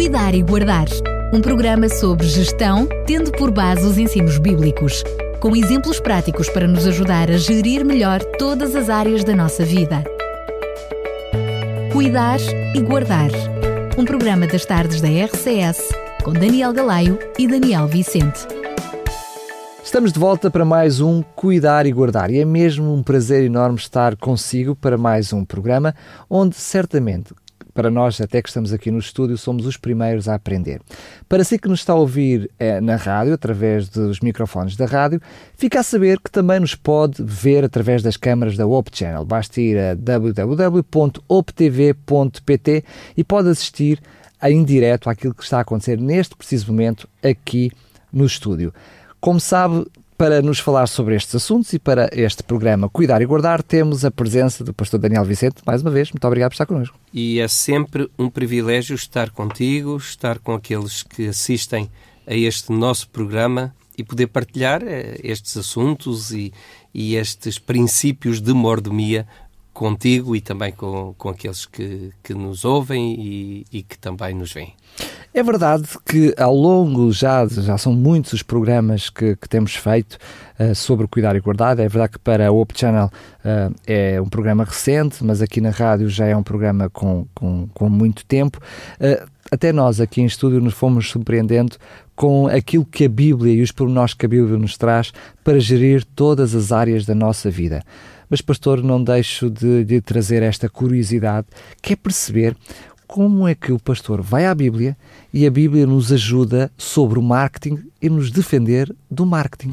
Cuidar e Guardar. Um programa sobre gestão, tendo por base os ensinos bíblicos, com exemplos práticos para nos ajudar a gerir melhor todas as áreas da nossa vida. Cuidar e Guardar. Um programa das tardes da RCS, com Daniel Galaio e Daniel Vicente. Estamos de volta para mais um Cuidar e Guardar e é mesmo um prazer enorme estar consigo para mais um programa onde certamente para nós, até que estamos aqui no estúdio, somos os primeiros a aprender. Para si que nos está a ouvir é, na rádio, através dos microfones da rádio, fica a saber que também nos pode ver através das câmaras da Op Channel. Basta ir a www.optv.pt e pode assistir em direto àquilo que está a acontecer neste preciso momento aqui no estúdio. Como sabe, para nos falar sobre estes assuntos e para este programa Cuidar e Guardar, temos a presença do pastor Daniel Vicente. Mais uma vez, muito obrigado por estar connosco. E é sempre um privilégio estar contigo, estar com aqueles que assistem a este nosso programa e poder partilhar eh, estes assuntos e, e estes princípios de mordomia contigo e também com, com aqueles que, que nos ouvem e, e que também nos veem. É verdade que ao longo já, já são muitos os programas que, que temos feito uh, sobre cuidar e guardar. É verdade que para a Op Channel uh, é um programa recente, mas aqui na rádio já é um programa com, com, com muito tempo. Uh, até nós aqui em estúdio nos fomos surpreendendo com aquilo que a Bíblia e os pormenores que a Bíblia nos traz para gerir todas as áreas da nossa vida. Mas, pastor, não deixo de, de trazer esta curiosidade, que é perceber como é que o pastor vai à Bíblia e a Bíblia nos ajuda sobre o marketing e nos defender do marketing.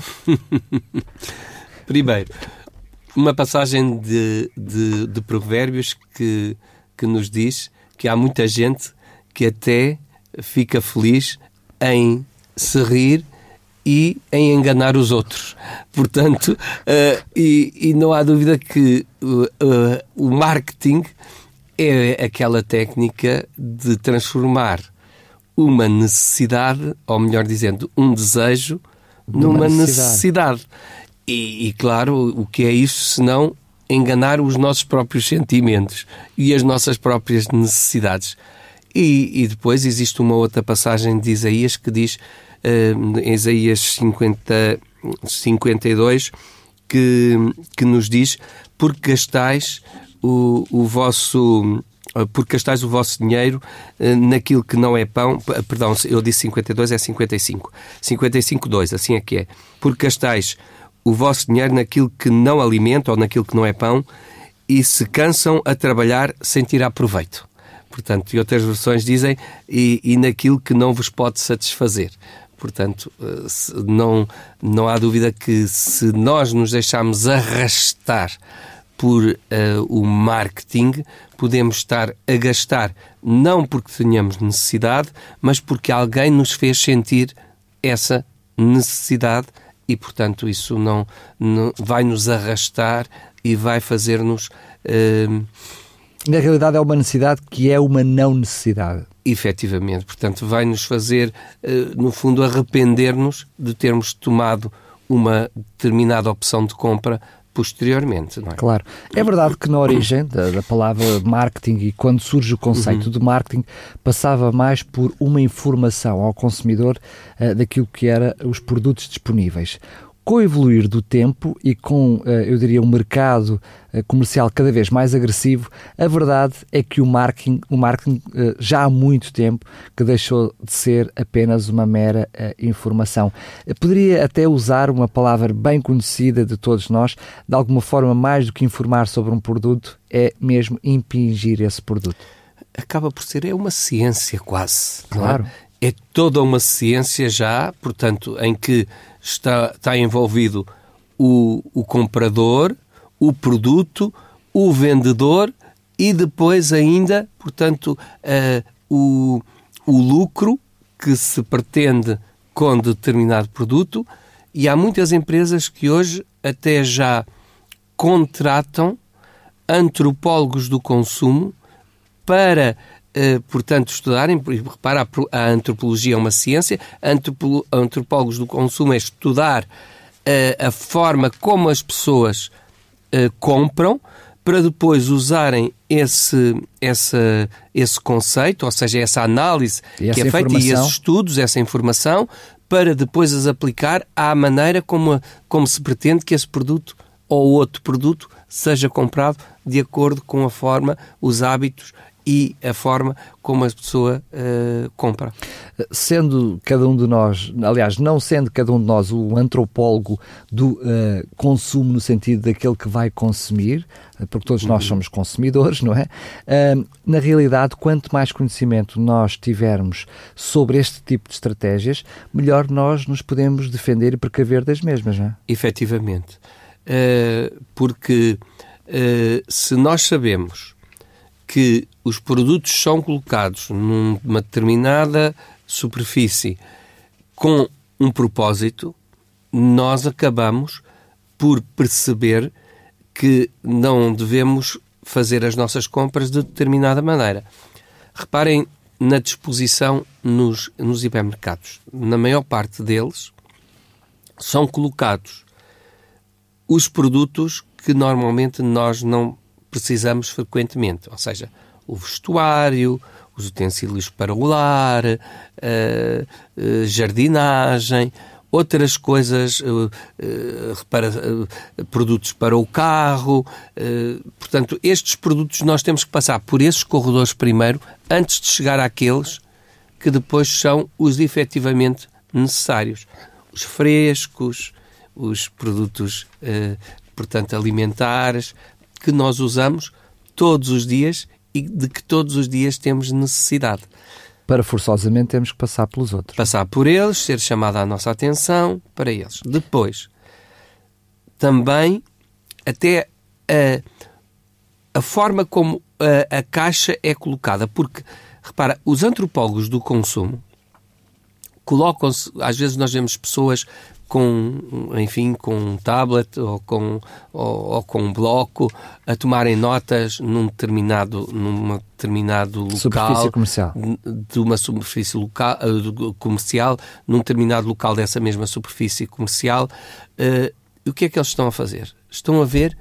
Primeiro, uma passagem de, de, de, provérbios que, que nos diz que há muita gente que até fica feliz em se rir e em enganar os outros. Portanto, uh, e, e, não há dúvida que uh, uh, o marketing é aquela técnica de transformar uma necessidade, ou melhor dizendo, um desejo, numa necessidade. necessidade. E, e, claro, o que é isso senão enganar os nossos próprios sentimentos e as nossas próprias necessidades. E, e depois existe uma outra passagem de Isaías que diz, uh, em Isaías 50, 52, que, que nos diz: Porque gastais o, o vosso eh, porque gastais o vosso dinheiro eh, naquilo que não é pão, perdão, eu disse 52, é 55. 55, 2, assim é que é. Porque gastais o vosso dinheiro naquilo que não alimenta ou naquilo que não é pão e se cansam a trabalhar sem tirar proveito. Portanto, e outras versões dizem, e, e naquilo que não vos pode satisfazer. Portanto, não, não há dúvida que se nós nos deixarmos arrastar por uh, o marketing, podemos estar a gastar não porque tenhamos necessidade, mas porque alguém nos fez sentir essa necessidade e, portanto, isso não, não vai nos arrastar e vai fazer-nos. Uh, Na realidade, é uma necessidade que é uma não necessidade. Efetivamente, portanto, vai nos fazer, uh, no fundo, arrepender-nos de termos tomado uma determinada opção de compra posteriormente. Não é? Claro. É verdade que na origem da, da palavra marketing e quando surge o conceito uhum. de marketing, passava mais por uma informação ao consumidor uh, daquilo que eram os produtos disponíveis com o evoluir do tempo e com, eh, eu diria, um mercado eh, comercial cada vez mais agressivo, a verdade é que o marketing, o marketing eh, já há muito tempo que deixou de ser apenas uma mera informação. Poderia até usar uma palavra bem conhecida de todos nós, de alguma forma mais do que informar sobre um produto, é mesmo impingir esse produto. Acaba por ser é uma ciência quase. É? Claro. É? É toda uma ciência já, portanto, em que está, está envolvido o, o comprador, o produto, o vendedor e depois ainda, portanto, uh, o, o lucro que se pretende com determinado produto. E há muitas empresas que hoje até já contratam antropólogos do consumo para portanto, estudarem, repara, a antropologia é uma ciência, antropólogos do consumo é estudar uh, a forma como as pessoas uh, compram, para depois usarem esse, esse, esse conceito, ou seja, essa análise E que essa é feita e esses estudos, essa informação, para depois as aplicar à maneira como, como se pretende que esse produto ou outro produto seja comprado de acordo com a forma, os hábitos e a forma como a pessoa eh, compra. Sendo cada um de nós, aliás, não sendo cada um de nós o antropólogo do eh, consumo no sentido daquele que vai consumir, eh, porque todos nós somos consumidores, não é? Ah, na realidade, quanto mais conhecimento nós tivermos sobre este tipo de estratégias, melhor nós nos podemos defender e precaver das mesmas, não é? Efetivamente. Eh, porque eh, se nós sabemos que os produtos são colocados numa determinada superfície com um propósito, nós acabamos por perceber que não devemos fazer as nossas compras de determinada maneira. Reparem na disposição nos, nos hipermercados. Na maior parte deles são colocados os produtos que normalmente nós não precisamos frequentemente, ou seja, o vestuário, os utensílios para o lar, a, a jardinagem, outras coisas, eh, eh, para, produtos para o carro. portanto, estes produtos nós temos que passar por esses corredores primeiro, antes de chegar àqueles que depois são os efetivamente necessários. Os frescos, os produtos, portanto, alimentares, que nós usamos todos os dias e de que todos os dias temos necessidade. Para forçosamente temos que passar pelos outros. Passar por eles, ser chamada a nossa atenção para eles. Depois, também, até a, a forma como a, a caixa é colocada, porque, repara, os antropólogos do consumo colocam-se, às vezes nós vemos pessoas com, enfim, com um tablet ou com, ou, ou com um bloco a tomarem notas num determinado, num determinado local Superfície comercial. de uma superfície local, eh, comercial, num determinado local dessa mesma superfície comercial. e o que é que eles estão a fazer? Estão a ver,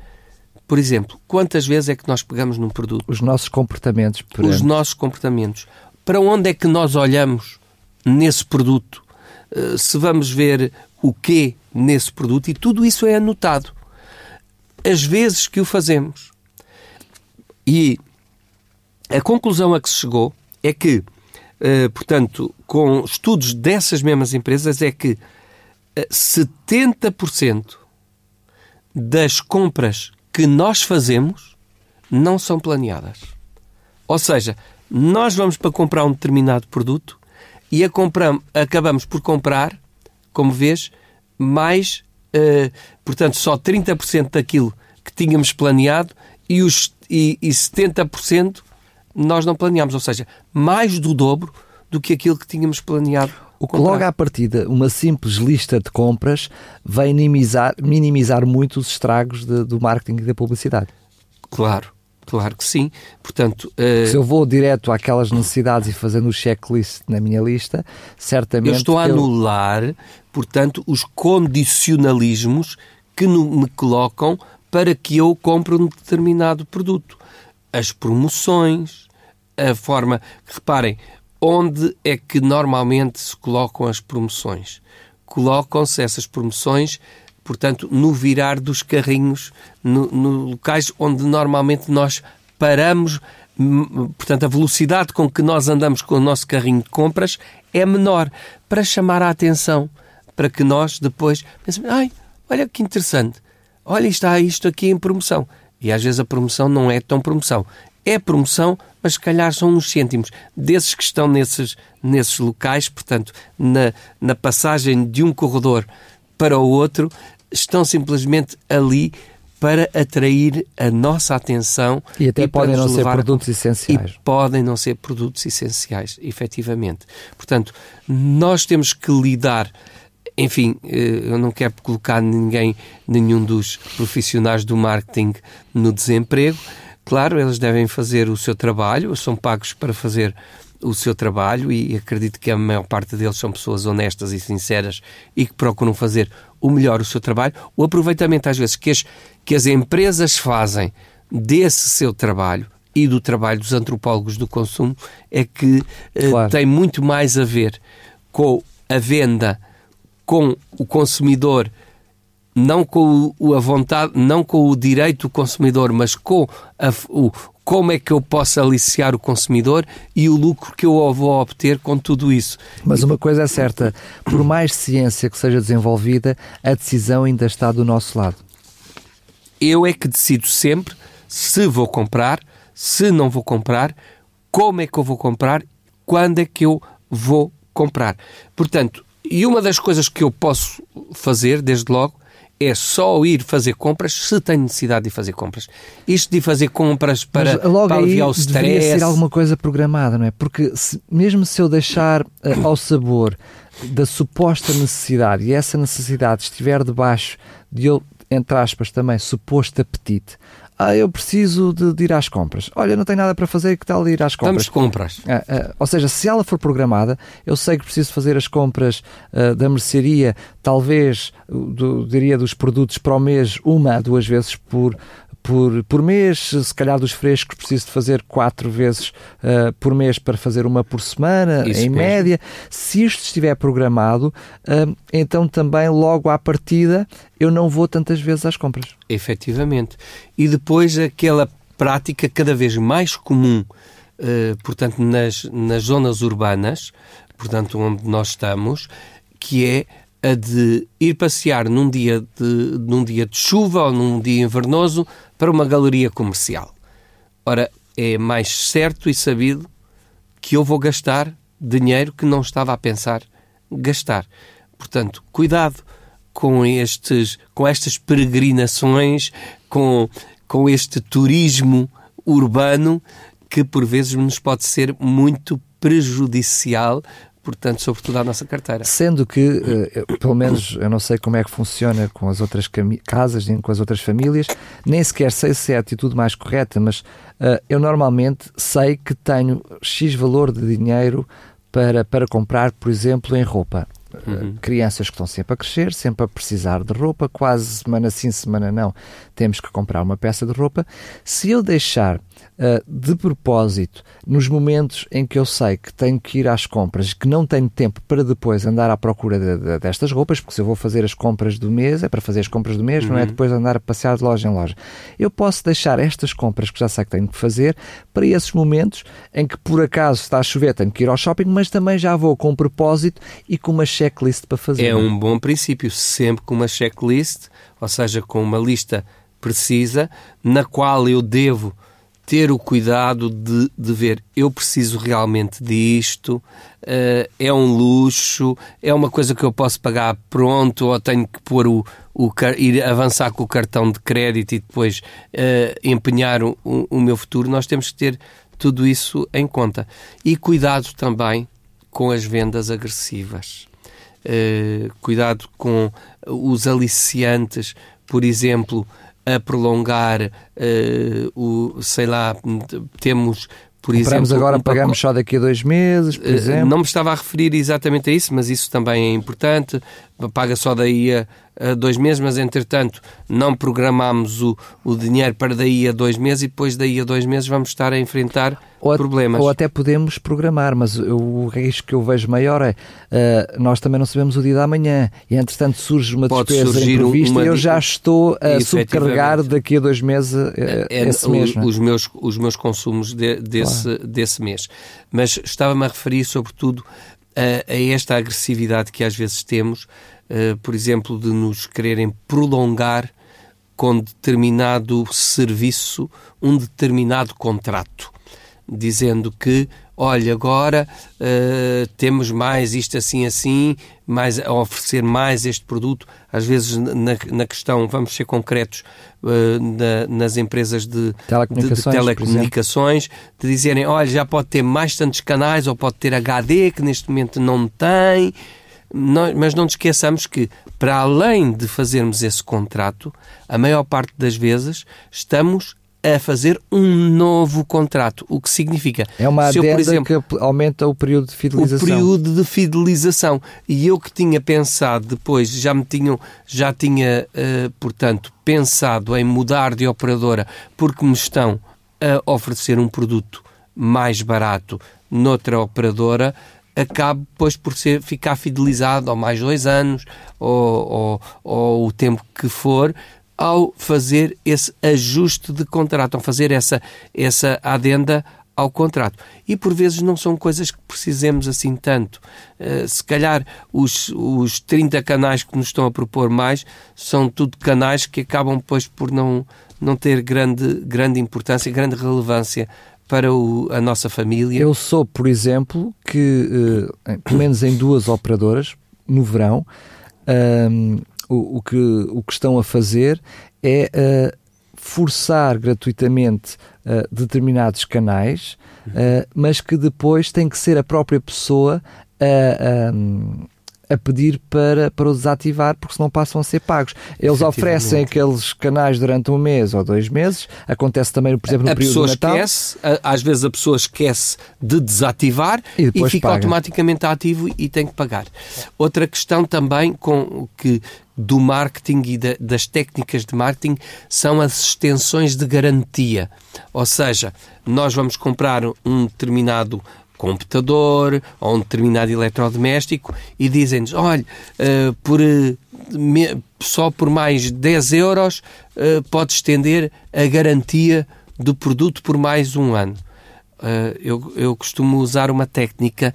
por exemplo, quantas vezes é que nós pegamos num produto, Os nossos comportamentos os perante nossos comportamentos, para onde é que nós olhamos nesse produto, eh, se vamos ver o quê nesse produto, e tudo isso é anotado. As vezes que o fazemos. E a conclusão a que se chegou é que, eh, portanto, com estudos dessas mesmas empresas, é que eh, 70% das compras que nós fazemos não são planeadas. Ou seja, nós vamos para comprar um determinado produto e a compram- acabamos por comprar, como vês, mais, eh, portanto, só 30% daquilo que tínhamos planeado e, os, e, e 70% nós não planeámos. Ou seja, mais do dobro do que aquilo que tínhamos planeado. O que logo à partida, uma simples lista de compras vai minimizar, minimizar muito os estragos de- do marketing e da publicidade. Claro, claro que sim. Portanto, eh, Se eu vou direto àquelas necessidades e fazendo o checklist na minha lista, certamente. Eu estou a eu- anular, portanto, os condicionalismos que no- me colocam para que eu compre um determinado produto. As promoções, a forma. Reparem, onde é que normalmente se colocam as promoções? Colocam-se essas promoções, portanto, no virar dos carrinhos, no, no locais onde normalmente nós paramos. Portanto, a velocidade com que nós andamos com o nosso carrinho de compras é menor para chamar a atenção, para que nós depois pensemos: ai, olha que interessante, olha, está isto aqui em promoção. E às vezes a promoção não é tão promoção. É promoção, mas se calhar são uns cêntimos desses que estão nesses, nesses locais, portanto, na, na passagem de um corredor para o outro, estão simplesmente ali para atrair a nossa atenção E até para podem não ser produtos essenciais. E podem não ser produtos essenciais, efetivamente. Portanto, nós temos que lidar. Enfim, eh, eu não quero colocar ninguém, nenhum dos profissionais do marketing no desemprego. Claro, eles devem fazer o seu trabalho, são pagos para fazer o seu trabalho e acredito que a maior parte deles são pessoas honestas e sinceras e que procuram fazer o melhor o seu trabalho. O aproveitamento, às vezes, que as, que as empresas fazem desse seu trabalho e do trabalho dos antropólogos do consumo é que uh, Claro. tem muito mais a ver com a venda, com o consumidor, não com o- a vontade, não com o direito do consumidor, mas com a o como é que eu posso aliciar o consumidor e o lucro que eu vou obter com tudo isso. Mas uma coisa é certa, por mais ciência que seja desenvolvida, a decisão ainda está do nosso lado. Eu é que decido sempre se vou comprar, se não vou comprar, como é que eu vou comprar, quando é que eu vou comprar. Portanto, e uma das coisas que eu posso fazer, desde logo, é só ir fazer compras se tenho necessidade de fazer compras. Isto de fazer compras para, Mas logo para aí aliviar o deveria stress. ser alguma coisa programada, não é? Porque se- mesmo se eu deixar eh, ao sabor da suposta necessidade e essa necessidade estiver debaixo de eu, entre aspas, também suposto apetite, ah, eu preciso de, de ir às compras. Olha, não tenho nada para fazer, que tal ir às compras? de compras. Ah, ah, ou seja, se ela for programada, eu sei que preciso fazer as compras ah, da mercearia, talvez, do, diria, dos produtos para o mês, uma a duas vezes por, por, por mês. Se calhar dos frescos preciso de fazer quatro vezes ah, por mês para fazer uma por semana, Isso em mesmo. média. Se isto estiver programado, ah, então também logo à partida eu não vou tantas vezes às compras. Efetivamente. E depois aquela prática cada vez mais comum, eh, portanto, nas, nas zonas urbanas, portanto, onde nós estamos, que é a de ir passear num dia de, num dia de chuva ou num dia invernoso para uma galeria comercial. Ora, é mais certo e sabido que eu vou gastar dinheiro que não estava a pensar gastar. Portanto, cuidado com estes, com estas peregrinações, com, com este turismo urbano que por vezes nos pode ser muito prejudicial, portanto, sobretudo à nossa carteira. Sendo que, eh, pelo menos, eu não sei como é que funciona com as outras casas, com as outras famílias, nem sequer sei se é a atitude mais correta, mas eh, eu normalmente sei que tenho X valor de dinheiro para, para comprar, por exemplo, em roupa. Eh, Crianças que estão sempre a crescer, sempre a precisar de roupa, quase semana sim, semana não, temos que comprar uma peça de roupa. Se eu deixar eh, de propósito, nos momentos em que eu sei que tenho que ir às compras, que não tenho tempo para depois andar à procura de- de- destas roupas, porque se eu vou fazer as compras do mês, é para fazer as compras do mês, não é depois andar a passear de loja em loja. Eu posso deixar estas compras que já sei que tenho que fazer para esses momentos em que por acaso está a chover, tenho que ir ao shopping, mas também já vou com um propósito e com uma checklist para fazer. É um bom princípio, sempre com uma checklist, ou seja, com uma lista precisa, na qual eu devo ter o cuidado de, de ver eu preciso realmente disto, eh, é um luxo, é uma coisa que eu posso pagar pronto, ou tenho que pôr o, o ir avançar com o cartão de crédito e depois eh, empenhar o- o meu futuro. Nós temos que ter tudo isso em conta. E cuidado também com as vendas agressivas. Eh, cuidado com os aliciantes, por exemplo, a prolongar eh, o, sei lá, temos, por Compramos exemplo, agora, um pagamos só daqui a dois meses, por eh, exemplo. Não me estava a referir exatamente a isso, mas isso também é importante. Paga só daí a, a dois meses, mas entretanto não programamos o, o dinheiro para daí a dois meses e depois daí a dois meses vamos estar a enfrentar Ou, problemas. ou até podemos programar, mas eu- o risco que eu vejo maior é eh, nós também não sabemos o dia da manhã e entretanto surge uma Pode despesa surgir imprevista uma e eu já estou a subcarregar daqui a dois meses eh, é esse mês. é? os, meus, os meus consumos de- desse, desse mês. Mas estava-me a referir, sobretudo, a, a esta agressividade que às vezes temos, eh, por exemplo, de nos quererem prolongar com determinado serviço um determinado contrato, dizendo que, olha, agora eh, temos mais isto assim assim, mais, a oferecer mais este produto. Às vezes, na, na questão, vamos ser concretos, eh, na- nas empresas de, Telecomunicações, de, de telecomunicações, de dizerem, olha, já pode ter mais tantos canais, ou pode ter HD, que neste momento não tem. Nós- mas não nos esqueçamos que, para além de fazermos esse contrato, a maior parte das vezes estamos a fazer um novo contrato. O que significa? É uma se eu, adenda por exemplo, que aumenta o período de o fidelização. período de fidelização. E eu que tinha pensado depois, já me tinham, já tinha, eh, portanto, pensado em mudar de operadora porque me estão a oferecer um produto mais barato noutra operadora, acabo depois por ser, ficar fidelizado ao mais dois anos ou, ou, ou o tempo que for ao fazer esse ajuste de contrato, ao fazer essa, essa adenda ao contrato. E por vezes não são coisas que precisemos assim tanto. Uh, se calhar os, os 30 canais que nos estão a propor mais são tudo canais que acabam depois por não, não ter grande, grande importância, grande relevância para o, a nossa família. Eu sou, por exemplo, que uh, pelo menos em duas operadoras, no verão, um, o, o, que, o que estão a fazer é uh, forçar gratuitamente uh, determinados canais, mas que depois tem que ser a própria pessoa a. A pedir para, para o desativar porque senão passam a ser pagos. Eles oferecem aqueles canais durante um mês ou dois meses. Acontece também, por exemplo, no a período pessoa do Natal. esquece, às vezes a pessoa esquece de desativar E e, fica paga. automaticamente ativo e tem que pagar. Outra questão também com que do marketing e da- das técnicas de marketing são as extensões de garantia. Ou seja, nós vamos comprar um determinado computador ou um determinado eletrodoméstico e dizem-nos, olha, eh, por, eh, só por mais 10 euros eh, pode estender a garantia do produto por mais um ano. Eu, eu costumo usar uma técnica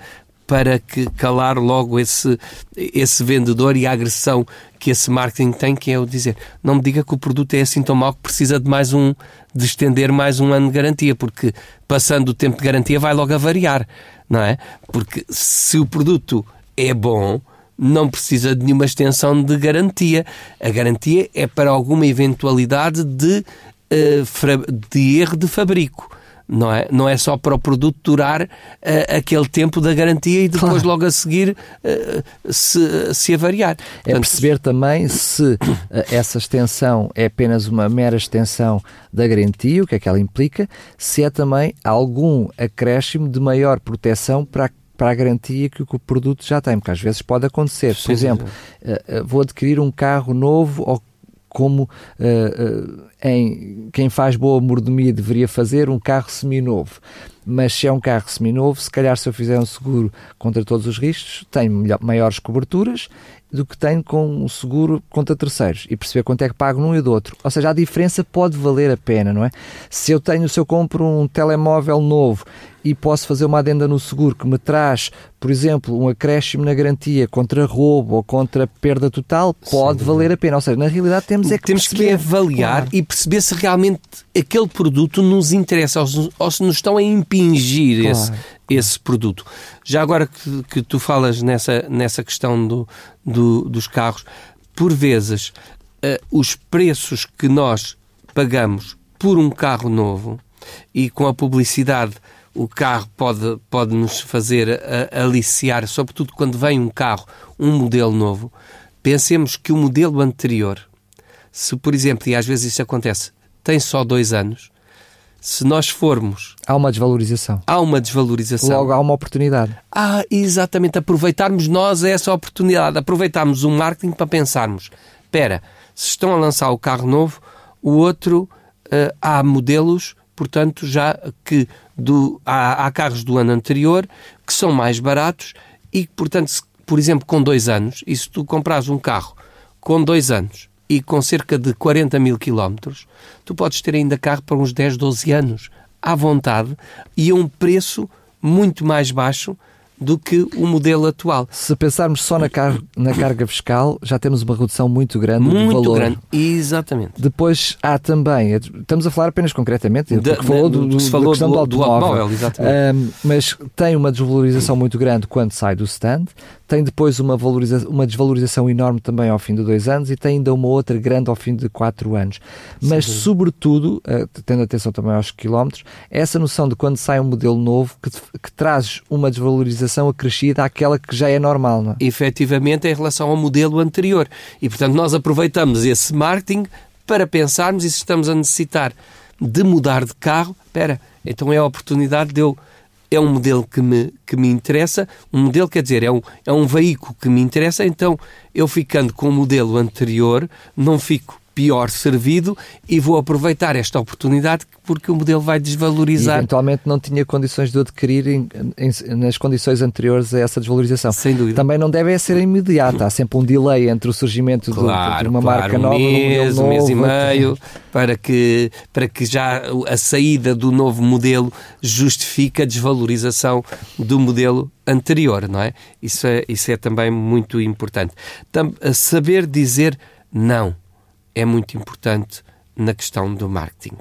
para que calar logo esse, esse vendedor e a agressão que esse marketing tem, que é o dizer, não me diga que o produto é assim tão mau que precisa de mais um, de estender mais um ano de garantia, porque passando o tempo de garantia vai logo a variar, não é? Porque se o produto é bom, não precisa de nenhuma extensão de garantia. A garantia é para alguma eventualidade de, eh, de erro de fabrico. Não é, não é só para o produto durar eh, aquele tempo da garantia e depois Claro. logo a seguir eh, se, se avariar. É Portanto, perceber também se eh, essa extensão é apenas uma mera extensão da garantia, o que é que ela implica, se é também algum acréscimo de maior proteção para a para a garantia que o produto já tem, porque às vezes pode acontecer. Por exemplo, vou adquirir um carro novo ou como eh, eh, em quem faz boa mordomia deveria fazer um carro seminovo. Mas se é um carro seminovo, se calhar se eu fizer um seguro contra todos os riscos, tenho melhor- maiores coberturas do que tenho com um seguro contra terceiros e perceber quanto é que pago num e do outro. Ou seja, a diferença pode valer a pena, não é? Se eu tenho, se eu compro um telemóvel novo e posso fazer uma adenda no seguro que me traz, por exemplo, um acréscimo na garantia contra roubo ou contra perda total, pode valer a pena. Ou seja, na realidade temos é que temos que perceber. avaliar Claro. e perceber se realmente aquele produto nos interessa ou se, ou se nos estão a impingir Claro, esse, esse produto. Já agora que, que tu falas nessa, nessa questão do, do- dos carros, por vezes eh, os preços que nós pagamos por um carro novo e com a publicidade o carro pode, pode nos fazer aliciar, sobretudo quando vem um carro, um modelo novo. Pensemos que o modelo anterior, se por exemplo, e às vezes isso acontece, tem só dois anos, se nós formos, Há uma desvalorização. há uma desvalorização. Logo há uma oportunidade. Ah, exatamente, aproveitarmos nós essa oportunidade, aproveitarmos o marketing para pensarmos, espera, se estão a lançar o carro novo, o outro, eh, há modelos, portanto, já que do, há, há carros do ano anterior que são mais baratos e, portanto, se, por exemplo, com dois anos, e se tu compras um carro com dois anos e com cerca de 40 mil quilómetros, tu podes ter ainda carro para uns 10, 12 anos, à vontade, e a um preço muito mais baixo do que o modelo atual. Se pensarmos só na, car- na carga fiscal, já temos uma redução muito grande do Muito valor. grande. Exatamente. Depois há também, estamos a falar apenas concretamente, Da- porque falou da- do, do do, se da falou questão do- do, do automóvel. automóvel, exatamente. Ahm, mas tem uma desvalorização muito grande quando sai do stand, tem depois uma, uma desvalorização enorme também ao fim de dois anos e tem ainda uma outra grande ao fim de quatro anos. Mas, sobretudo, ah, tendo atenção também aos quilómetros, essa noção de quando sai um modelo novo que, que traz uma desvalorização acrescida àquela que já é normal. Não é? efetivamente em relação ao modelo anterior. E, portanto, nós aproveitamos esse marketing para pensarmos e se estamos a necessitar de mudar de carro, espera, então é a oportunidade de eu é um modelo que me, que me interessa, um modelo quer dizer, é um, é um veículo que me interessa, então eu ficando com o modelo anterior, não fico pior servido e vou aproveitar esta oportunidade porque o modelo vai desvalorizar. E, eventualmente não tinha condições de adquirir em, em, nas condições anteriores a essa desvalorização. Sem dúvida. Também não deve ser imediata, há sempre um delay entre o surgimento claro, de, de uma claro, marca um nova mês, um mês e novo, meio, para que, para que já a saída do novo modelo justifique a desvalorização do modelo anterior, não é? Isso é, isso é também muito importante. Tam, saber dizer não é muito importante na questão do marketing.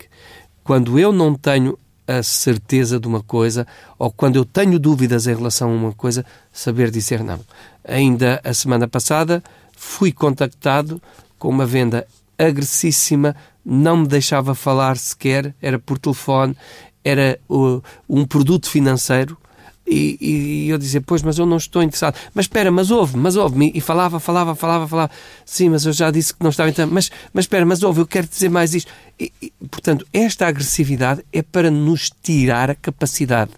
Quando eu não tenho a certeza de uma coisa ou quando eu tenho dúvidas em relação a uma coisa, saber dizer não. Ainda a semana passada fui contactado com uma venda agressíssima, não me deixava falar sequer, era por telefone, era uh, um produto financeiro e, e, eu dizia, pois, mas eu não estou interessado. Mas espera, mas ouve, mas ouve-me. E falava, falava, falava, falava. Sim, mas eu já disse que não estava interessado. Mas, mas espera, mas ouve, eu quero dizer mais isto. E, e, portanto, esta agressividade é para nos tirar a capacidade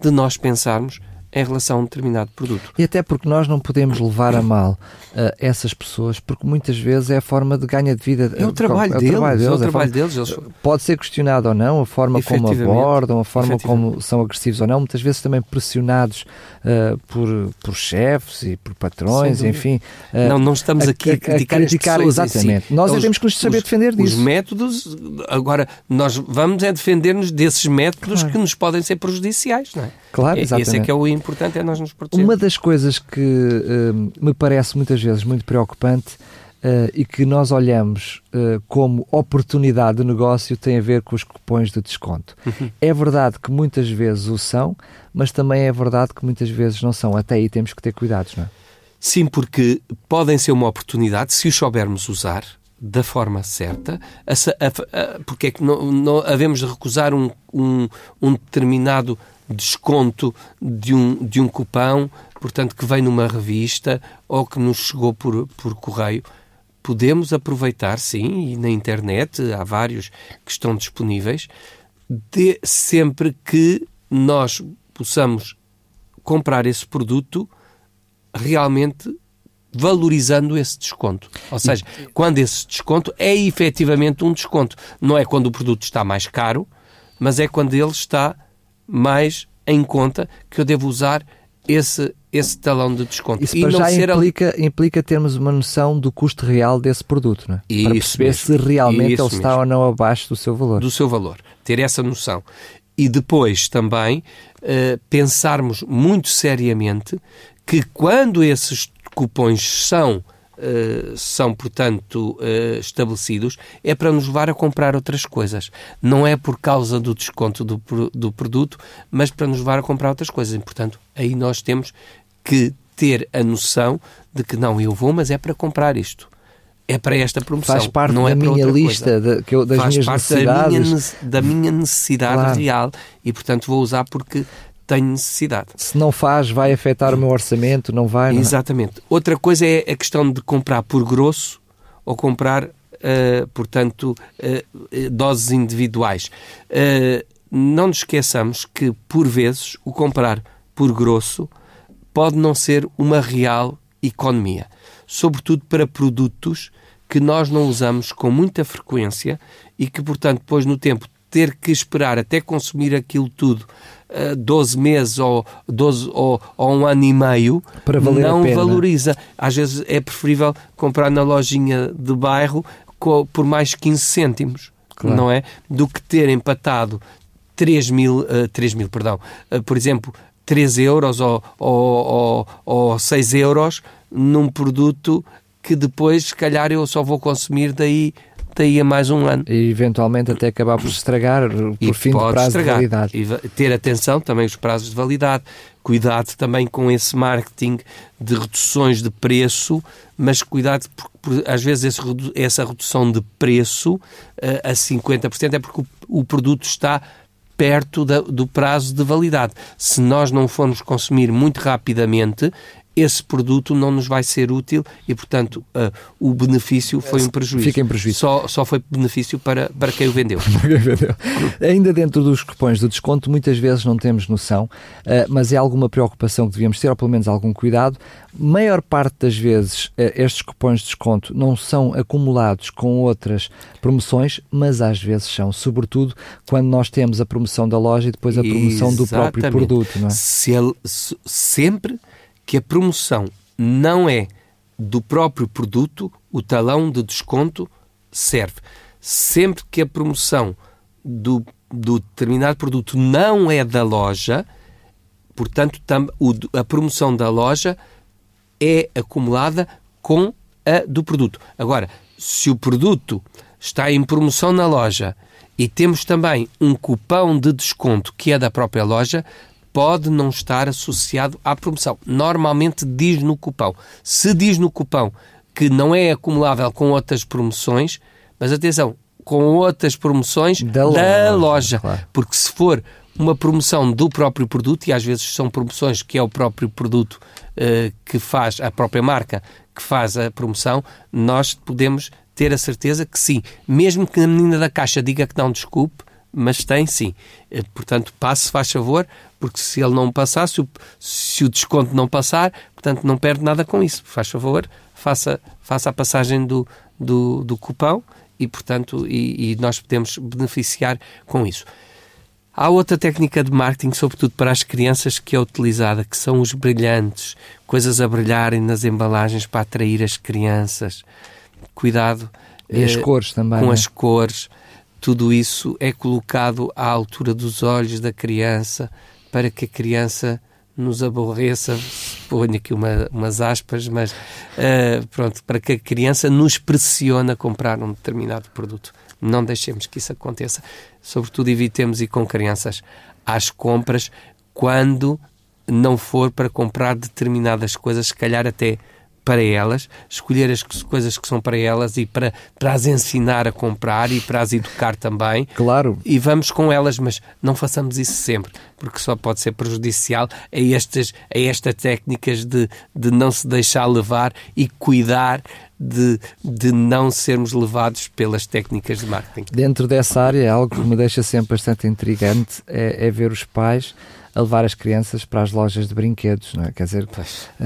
de nós pensarmos em relação a um determinado produto. E até porque nós não podemos levar a mal uh, essas pessoas, porque muitas vezes é a forma de ganho de vida. É o trabalho, é o deles, trabalho deles. É o trabalho deles. Eles... Pode ser questionado ou não, a forma como abordam, a forma como são agressivos ou não, muitas vezes também pressionados uh, por, por chefes e por patrões, enfim. Uh, não, não estamos aqui a, a criticar, a criticar exatamente. Si. Nós os, temos que nos saber os, defender disso. Os métodos, agora, nós vamos é defender-nos desses métodos claro. que nos podem ser prejudiciais, não é? Claro, exatamente. Esse é que é o importante, é nós nos protegermos. Uma das coisas que uh, me parece muitas vezes muito preocupante uh, e que nós olhamos uh, como oportunidade de negócio tem a ver com os cupons de desconto. Uhum. É verdade que muitas vezes o são, mas também é verdade que muitas vezes não são. Até aí temos que ter cuidados, não é? Sim, porque podem ser uma oportunidade se os soubermos usar da forma certa, a, a, a, porque é que não, não havemos de recusar um, um, um determinado desconto de um, de um cupão, portanto, que vem numa revista ou que nos chegou por, por correio. Podemos aproveitar, sim, e na internet há vários que estão disponíveis, de, sempre que nós possamos comprar esse produto realmente valorizando esse desconto. Ou seja, quando esse desconto é efetivamente um desconto. Não é quando o produto está mais caro, mas é quando ele está mais em conta que eu devo usar esse, esse talão de desconto. Isso e já implica, ali... implica termos uma noção do custo real desse produto, não é? Isso para perceber mesmo. se realmente Isso ele mesmo. está ou não abaixo do seu valor. Do seu valor. Ter essa noção. E depois também uh, pensarmos muito seriamente que quando esses cupons são Uh, são, portanto, uh, estabelecidos, é para nos levar a comprar outras coisas. Não é por causa do desconto do, do produto, mas para nos levar a comprar outras coisas. E, portanto, aí nós temos que ter a noção de que não, eu vou, mas é para comprar isto. É para esta promoção. Faz parte não da é minha lista de, que eu, das Faz minhas parte necessidades. Da minha, da minha necessidade claro. real e, portanto, vou usar porque tenho necessidade. Se não faz, vai afetar o meu orçamento, não vai? Não é? Exatamente. Outra coisa é a questão de comprar por grosso ou comprar, uh, portanto, uh, doses individuais. Uh, não nos esqueçamos que, por vezes, o comprar por grosso pode não ser uma real economia. Sobretudo para produtos que nós não usamos com muita frequência e que, portanto, depois no tempo ter que esperar até consumir aquilo tudo 12 meses ou, 12, ou, ou um ano e meio não valoriza. Às vezes é preferível comprar na lojinha de bairro por mais 15 cêntimos, claro. não é? Do que ter empatado 3 mil, uh, 3 mil perdão, uh, por exemplo, 3 euros ou, ou, ou, ou 6 euros num produto que depois, se calhar, eu só vou consumir daí daí a mais um ano. E eventualmente até acabar por estragar por e fim do prazo estragar. de validade. E ter atenção também os prazos de validade. Cuidado também com esse marketing de reduções de preço, mas cuidado porque às vezes esse, essa redução de preço uh, a 50% é porque o, o produto está perto da, do prazo de validade. Se nós não formos consumir muito rapidamente, esse produto não nos vai ser útil e, portanto, uh, o benefício foi um prejuízo. Fica em prejuízo. Só, só foi benefício para, para quem o vendeu. Ainda dentro dos cupons de desconto, muitas vezes não temos noção, uh, mas é alguma preocupação que devíamos ter, ou pelo menos algum cuidado. Maior parte das vezes, uh, estes cupons de desconto não são acumulados com outras promoções, mas às vezes são, sobretudo quando nós temos a promoção da loja e depois a promoção Exatamente. do próprio produto. Não é? Se ele, se, sempre que a promoção não é do próprio produto, o talão de desconto serve. Sempre que a promoção do, do determinado produto não é da loja, portanto, tam, o, a promoção da loja é acumulada com a do produto. Agora, se o produto está em promoção na loja e temos também um cupão de desconto que é da própria loja, pode não estar associado à promoção. Normalmente diz no cupão. Se diz no cupão que não é acumulável com outras promoções, mas atenção, com outras promoções da, da loja, loja claro. porque se for uma promoção do próprio produto, e às vezes são promoções que é o próprio produto uh, que faz, a própria marca que faz a promoção, nós podemos ter a certeza que sim, mesmo que a menina da caixa diga que não desculpe, mas tem sim. Eh, portanto, passe, faz favor, porque se ele não passar, se o, se o desconto não passar, portanto, não perde nada com isso. Faz favor, faça, faça a passagem do, do, do cupão e, portanto, e, e nós podemos beneficiar com isso. Há outra técnica de marketing, sobretudo para as crianças, que é utilizada, que são os brilhantes, coisas a brilharem nas embalagens para atrair as crianças. Cuidado. E as eh, cores também. Com né? as cores tudo isso é colocado à altura dos olhos da criança para que a criança nos aborreça, ponho aqui uma, umas aspas, mas uh, pronto, para que a criança nos pressione a comprar um determinado produto. Não deixemos que isso aconteça. Sobretudo evitemos ir com crianças às compras quando não for para comprar determinadas coisas, se calhar até para elas, escolher as coisas que são para elas e para, para as ensinar a comprar e para as educar também. Claro. E vamos com elas, mas não façamos isso sempre, porque só pode ser prejudicial a estas, a estas técnicas de, de não se deixar levar e cuidar de, de não sermos levados pelas técnicas de marketing. Dentro dessa área, algo que me deixa sempre bastante intrigante é, é ver os pais a levar as crianças para as lojas de brinquedos, não é? Quer dizer,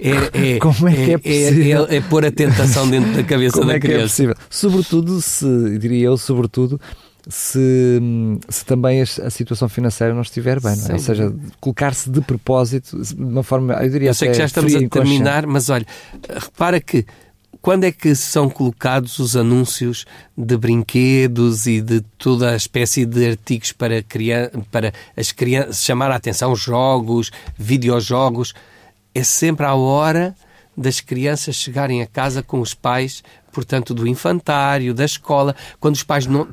é, é, como é, que é, é possível? É, é, pôr a tentação dentro da cabeça como da é criança. Que é possível? Sobretudo se, diria eu, sobretudo se, se também a, situação financeira não estiver bem, não é? ou seja, colocar-se de propósito de uma forma, eu diria Eu sei que já estamos a terminar, mas olha, repara que quando é que são colocados os anúncios de brinquedos e de toda a espécie de artigos para, para as crianças chamar a atenção, jogos, videojogos? É sempre à hora das crianças chegarem a casa com os pais, portanto, do infantário, da escola, quando os pais não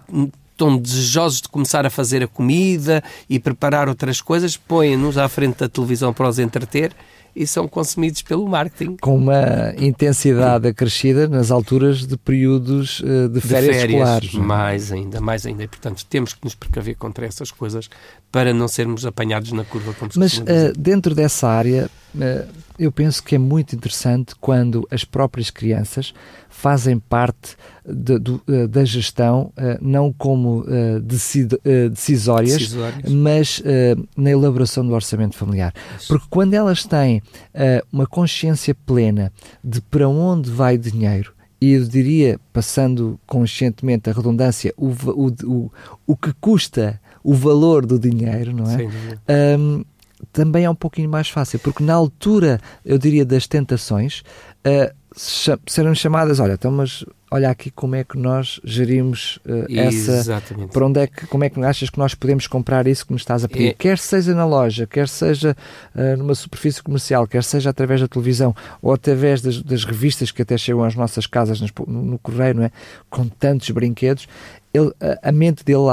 estão desejosos de começar a fazer a comida e preparar outras coisas, põem-nos à frente da televisão para os entreter e são consumidos pelo marketing. Com uma intensidade acrescida nas alturas de períodos uh, de, férias, de férias escolares. É? Mais ainda, mais ainda. E, portanto, temos que nos precaver contra essas coisas para não sermos apanhados na curva, como se Mas uh, dentro dessa área, uh, eu penso que é muito interessante quando as próprias crianças fazem parte de, de, eh, da gestão, uh, não como uh, decid, decisórias, decisórias, mas na elaboração do orçamento familiar. Isso. Porque quando elas têm uma consciência plena de para onde vai o dinheiro, e eu diria, passando conscientemente a redundância, o, o, o, o que custa o valor do dinheiro, não é? Um, também é um pouquinho mais fácil, porque na altura, eu diria, das tentações, uh, serão chamadas, olha, então, mas olha aqui como é que nós gerimos uh, essa. Exatamente. Para onde é que, como é que achas que nós podemos comprar isso que nos estás a pedir? É... Quer seja na loja, quer seja uh, numa superfície comercial, quer seja através da televisão ou através das, das revistas que até chegam às nossas casas no, no correio, não é? Com tantos brinquedos, ele, a mente dele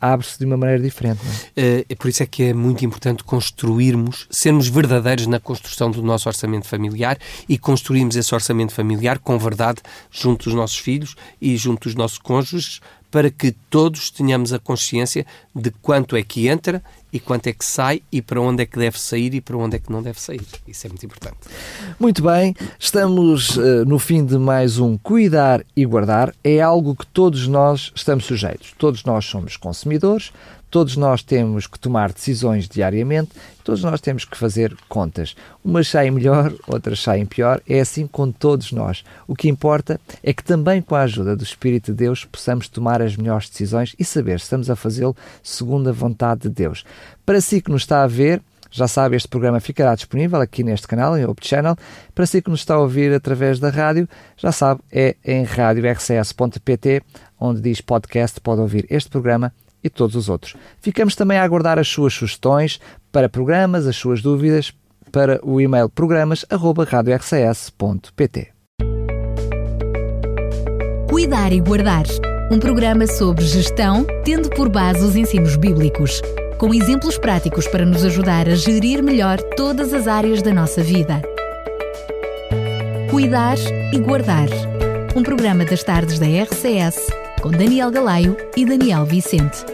abre-se abre de uma maneira diferente. É? é por isso é que é muito importante construirmos, sermos verdadeiros na construção do nosso orçamento familiar e construirmos esse orçamento familiar com verdade junto dos nossos filhos e junto dos nossos cônjuges para que todos tenhamos a consciência de quanto é que entra e quanto é que sai e para onde é que deve sair e para onde é que não deve sair. Isso é muito importante. Muito bem, estamos uh, no fim de mais um Cuidar e Guardar. É algo que todos nós estamos sujeitos. Todos nós somos consumidores, Todos nós temos que tomar decisões diariamente, todos nós temos que fazer contas. Umas saem melhor, outras saem pior, é assim com todos nós. O que importa é que também com a ajuda do Espírito de Deus possamos tomar as melhores decisões e saber se estamos a fazê-lo segundo a vontade de Deus. Para si que nos está a ver, já sabe, este programa ficará disponível aqui neste canal, em Hope Channel. Para si que nos está a ouvir através da rádio, já sabe, é em radiorcs.pt, onde diz podcast, pode ouvir este programa e todos os outros. Ficamos também a aguardar as suas sugestões para programas, as suas dúvidas, para o e-mail programas.radiorcs.pt. Cuidar e Guardar um programa sobre gestão, tendo por base os ensinos bíblicos, com exemplos práticos para nos ajudar a gerir melhor todas as áreas da nossa vida. Cuidar e Guardar um programa das tardes da RCS com Daniel Galaio e Daniel Vicente.